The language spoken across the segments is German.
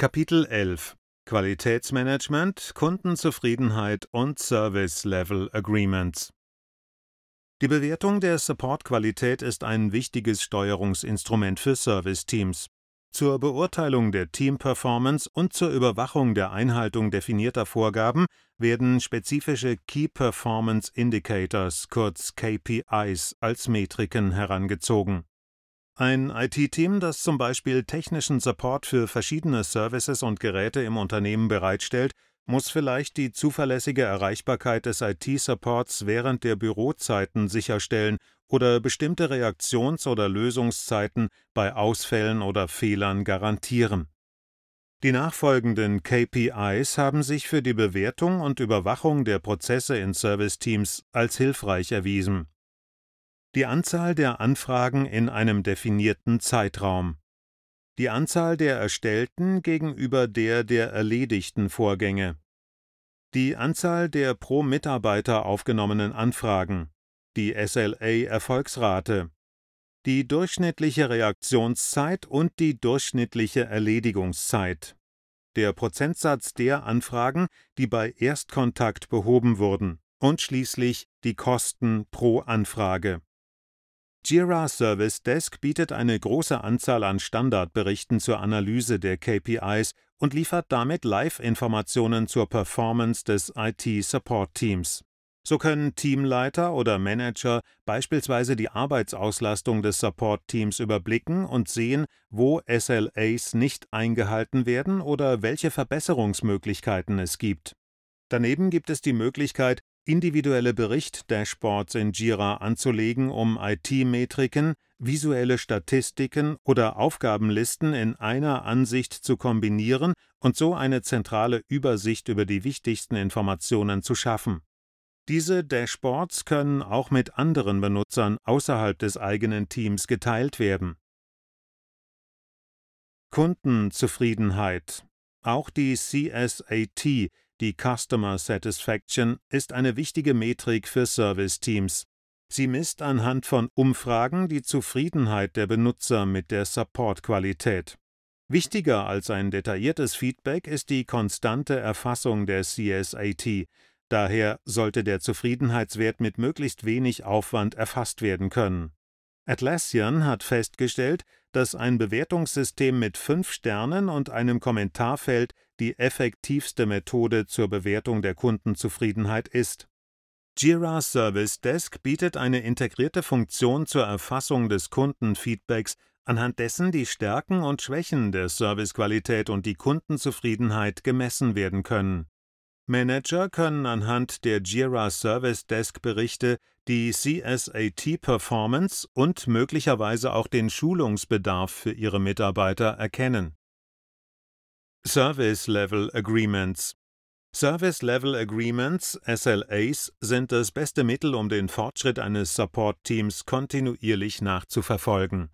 Kapitel 11 Qualitätsmanagement, Kundenzufriedenheit und Service Level Agreements Die Bewertung der Support-Qualität ist ein wichtiges Steuerungsinstrument für Service-Teams. Zur Beurteilung der Team-Performance und zur Überwachung der Einhaltung definierter Vorgaben werden spezifische Key Performance Indicators kurz KPIs als Metriken herangezogen. Ein IT-Team, das zum Beispiel technischen Support für verschiedene Services und Geräte im Unternehmen bereitstellt, muss vielleicht die zuverlässige Erreichbarkeit des IT-Supports während der Bürozeiten sicherstellen oder bestimmte Reaktions- oder Lösungszeiten bei Ausfällen oder Fehlern garantieren. Die nachfolgenden KPIs haben sich für die Bewertung und Überwachung der Prozesse in Serviceteams als hilfreich erwiesen die Anzahl der Anfragen in einem definierten Zeitraum, die Anzahl der erstellten gegenüber der der erledigten Vorgänge, die Anzahl der pro Mitarbeiter aufgenommenen Anfragen, die SLA-Erfolgsrate, die durchschnittliche Reaktionszeit und die durchschnittliche Erledigungszeit, der Prozentsatz der Anfragen, die bei Erstkontakt behoben wurden, und schließlich die Kosten pro Anfrage. Jira Service Desk bietet eine große Anzahl an Standardberichten zur Analyse der KPIs und liefert damit Live-Informationen zur Performance des IT-Support-Teams. So können Teamleiter oder Manager beispielsweise die Arbeitsauslastung des Support-Teams überblicken und sehen, wo SLAs nicht eingehalten werden oder welche Verbesserungsmöglichkeiten es gibt. Daneben gibt es die Möglichkeit, individuelle Bericht-Dashboards in Jira anzulegen, um IT-Metriken, visuelle Statistiken oder Aufgabenlisten in einer Ansicht zu kombinieren und so eine zentrale Übersicht über die wichtigsten Informationen zu schaffen. Diese Dashboards können auch mit anderen Benutzern außerhalb des eigenen Teams geteilt werden. Kundenzufriedenheit Auch die CSAT die Customer Satisfaction ist eine wichtige Metrik für Service-Teams. Sie misst anhand von Umfragen die Zufriedenheit der Benutzer mit der Support-Qualität. Wichtiger als ein detailliertes Feedback ist die konstante Erfassung der CSAT. Daher sollte der Zufriedenheitswert mit möglichst wenig Aufwand erfasst werden können. Atlassian hat festgestellt, dass ein Bewertungssystem mit fünf Sternen und einem Kommentarfeld die effektivste Methode zur Bewertung der Kundenzufriedenheit ist. Jira Service Desk bietet eine integrierte Funktion zur Erfassung des Kundenfeedbacks, anhand dessen die Stärken und Schwächen der Servicequalität und die Kundenzufriedenheit gemessen werden können. Manager können anhand der Jira Service Desk Berichte die CSAT Performance und möglicherweise auch den Schulungsbedarf für ihre Mitarbeiter erkennen. Service Level Agreements Service Level Agreements SLAs sind das beste Mittel, um den Fortschritt eines Support-Teams kontinuierlich nachzuverfolgen.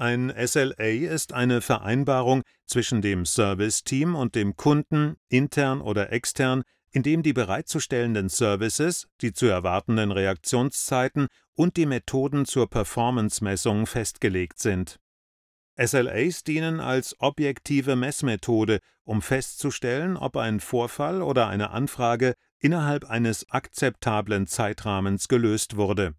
Ein SLA ist eine Vereinbarung zwischen dem Service-Team und dem Kunden, intern oder extern, in dem die bereitzustellenden Services, die zu erwartenden Reaktionszeiten und die Methoden zur Performance-Messung festgelegt sind. SLAs dienen als objektive Messmethode, um festzustellen, ob ein Vorfall oder eine Anfrage innerhalb eines akzeptablen Zeitrahmens gelöst wurde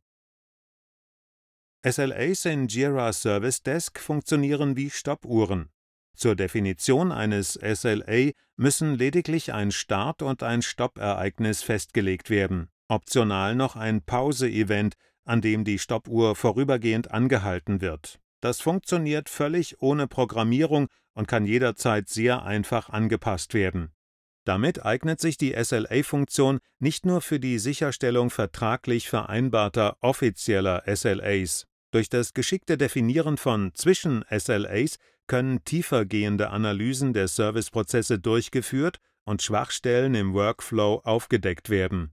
SLAs in Jira Service Desk funktionieren wie Stoppuhren. Zur Definition eines SLA müssen lediglich ein Start- und ein Stoppereignis festgelegt werden, optional noch ein Pause-Event, an dem die Stoppuhr vorübergehend angehalten wird. Das funktioniert völlig ohne Programmierung und kann jederzeit sehr einfach angepasst werden. Damit eignet sich die SLA-Funktion nicht nur für die Sicherstellung vertraglich vereinbarter offizieller SLAs, durch das geschickte Definieren von Zwischen-SLAs können tiefergehende Analysen der Serviceprozesse durchgeführt und Schwachstellen im Workflow aufgedeckt werden